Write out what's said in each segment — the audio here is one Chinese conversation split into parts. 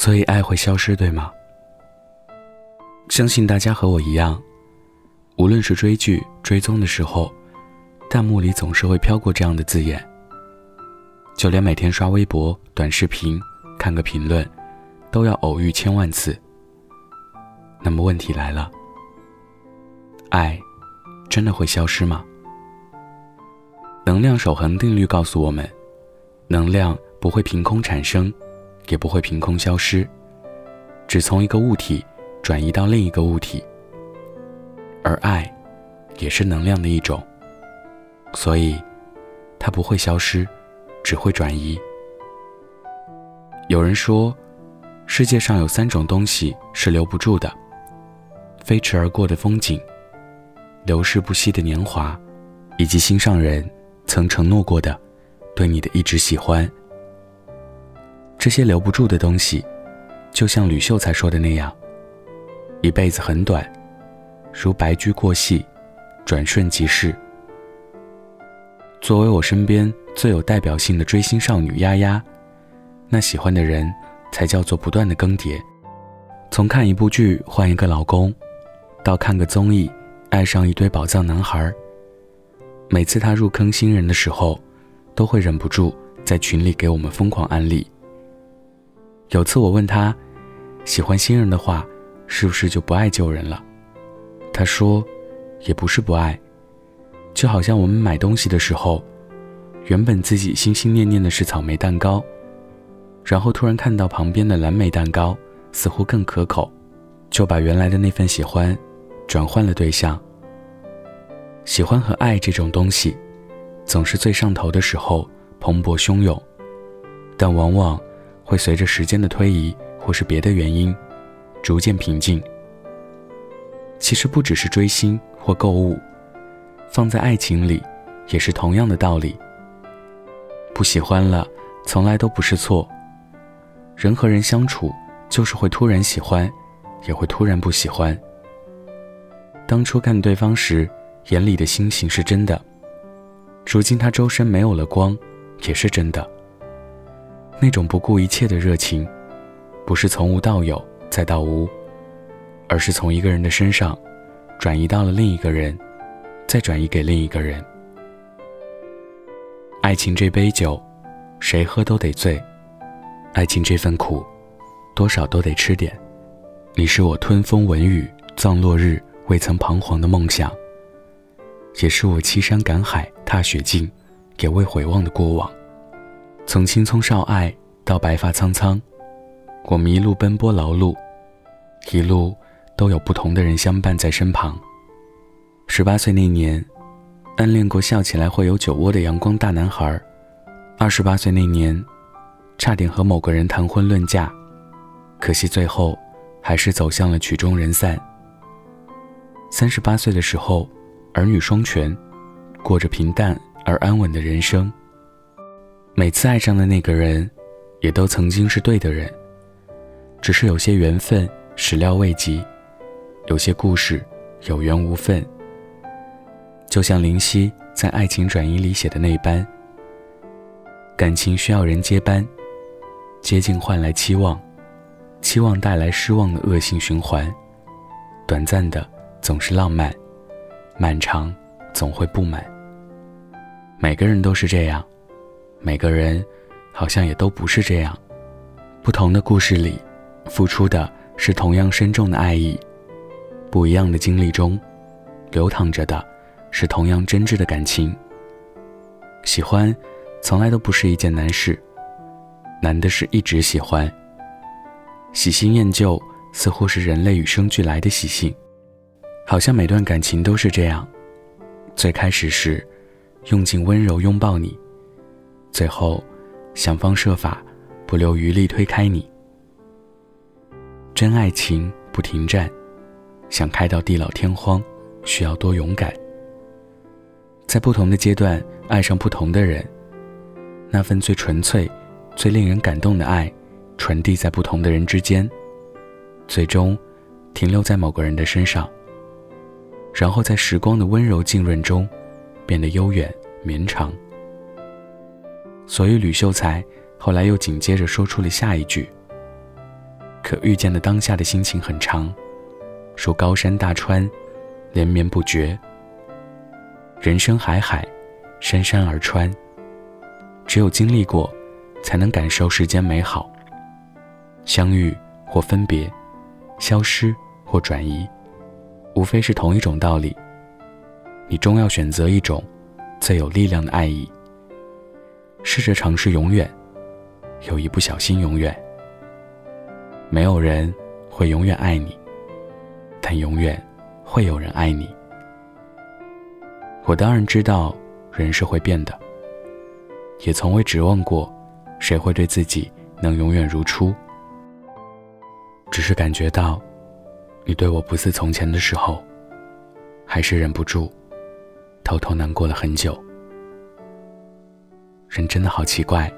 所以爱会消失，对吗？相信大家和我一样，无论是追剧、追踪的时候，弹幕里总是会飘过这样的字眼。就连每天刷微博、短视频，看个评论，都要偶遇千万次。那么问题来了，爱真的会消失吗？能量守恒定律告诉我们，能量不会凭空产生。也不会凭空消失，只从一个物体转移到另一个物体。而爱，也是能量的一种，所以它不会消失，只会转移。有人说，世界上有三种东西是留不住的：飞驰而过的风景，流逝不息的年华，以及心上人曾承诺过的对你的一直喜欢。这些留不住的东西，就像吕秀才说的那样，一辈子很短，如白驹过隙，转瞬即逝。作为我身边最有代表性的追星少女丫丫，那喜欢的人才叫做不断的更迭。从看一部剧换一个老公，到看个综艺爱上一堆宝藏男孩。每次他入坑新人的时候，都会忍不住在群里给我们疯狂安利。有次我问他，喜欢新人的话，是不是就不爱旧人了？他说，也不是不爱，就好像我们买东西的时候，原本自己心心念念的是草莓蛋糕，然后突然看到旁边的蓝莓蛋糕似乎更可口，就把原来的那份喜欢转换了对象。喜欢和爱这种东西，总是最上头的时候蓬勃汹涌，但往往。会随着时间的推移，或是别的原因，逐渐平静。其实不只是追星或购物，放在爱情里，也是同样的道理。不喜欢了，从来都不是错。人和人相处，就是会突然喜欢，也会突然不喜欢。当初看对方时，眼里的星星是真的，如今他周身没有了光，也是真的。那种不顾一切的热情，不是从无到有再到无，而是从一个人的身上转移到了另一个人，再转移给另一个人。爱情这杯酒，谁喝都得醉；爱情这份苦，多少都得吃点。你是我吞风闻雨、葬落日未曾彷徨的梦想，也是我欺山赶海、踏雪径，也未回望的过往。从青葱少爱到白发苍苍，我们一路奔波劳碌，一路都有不同的人相伴在身旁。十八岁那年，暗恋过笑起来会有酒窝的阳光大男孩；二十八岁那年，差点和某个人谈婚论嫁，可惜最后还是走向了曲终人散。三十八岁的时候，儿女双全，过着平淡而安稳的人生。每次爱上的那个人，也都曾经是对的人，只是有些缘分始料未及，有些故事有缘无分。就像林夕在《爱情转移》里写的那般，感情需要人接班，接近换来期望，期望带来失望的恶性循环。短暂的总是浪漫，漫长总会不满。每个人都是这样。每个人，好像也都不是这样。不同的故事里，付出的是同样深重的爱意；不一样的经历中，流淌着的是同样真挚的感情。喜欢，从来都不是一件难事，难的是一直喜欢。喜新厌旧，似乎是人类与生俱来的习性。好像每段感情都是这样：最开始时，用尽温柔拥抱你。最后，想方设法，不留余力推开你。真爱情不停站，想开到地老天荒，需要多勇敢。在不同的阶段爱上不同的人，那份最纯粹、最令人感动的爱，传递在不同的人之间，最终停留在某个人的身上，然后在时光的温柔浸润中，变得悠远绵长。所以吕秀才后来又紧接着说出了下一句：“可遇见的当下的心情很长，如高山大川，连绵不绝。人生海海，山山而川。只有经历过，才能感受世间美好。相遇或分别，消失或转移，无非是同一种道理。你终要选择一种最有力量的爱意。试着尝试永远，有一不小心永远。没有人会永远爱你，但永远会有人爱你。我当然知道人是会变的，也从未指望过谁会对自己能永远如初。只是感觉到你对我不似从前的时候，还是忍不住偷偷难过了很久。人真的好奇怪，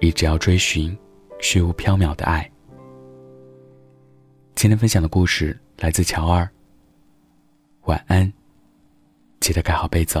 一直要追寻虚无缥缈的爱。今天分享的故事来自乔二。晚安。记得盖好被子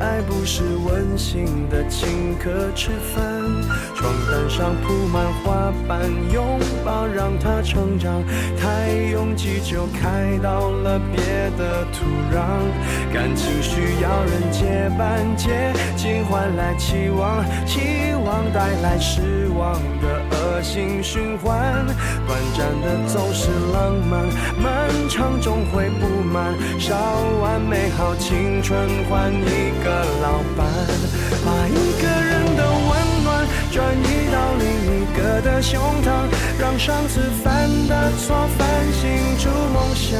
不是温馨的请客吃饭，床单上铺满花瓣，拥抱让它成长。太拥挤就开到了别的土壤。感情需要人接班，接近换来期望，期望带来失望的恶性循环。短暂的总是浪漫。漫长终会不满，烧完美好青春换一个老伴，把一个人的温暖转移到另一个的胸膛，让上次犯的错反省出梦想。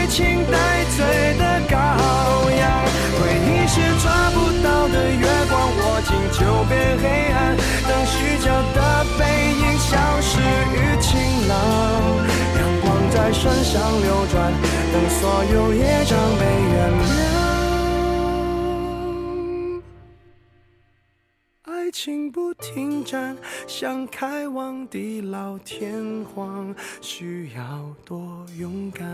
真相流转等所有业障被原谅爱情不停站想开往地老天荒需要多勇敢？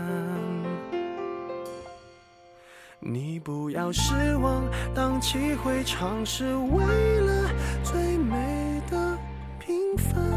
你不要失望荡气回肠是为了最美的平凡。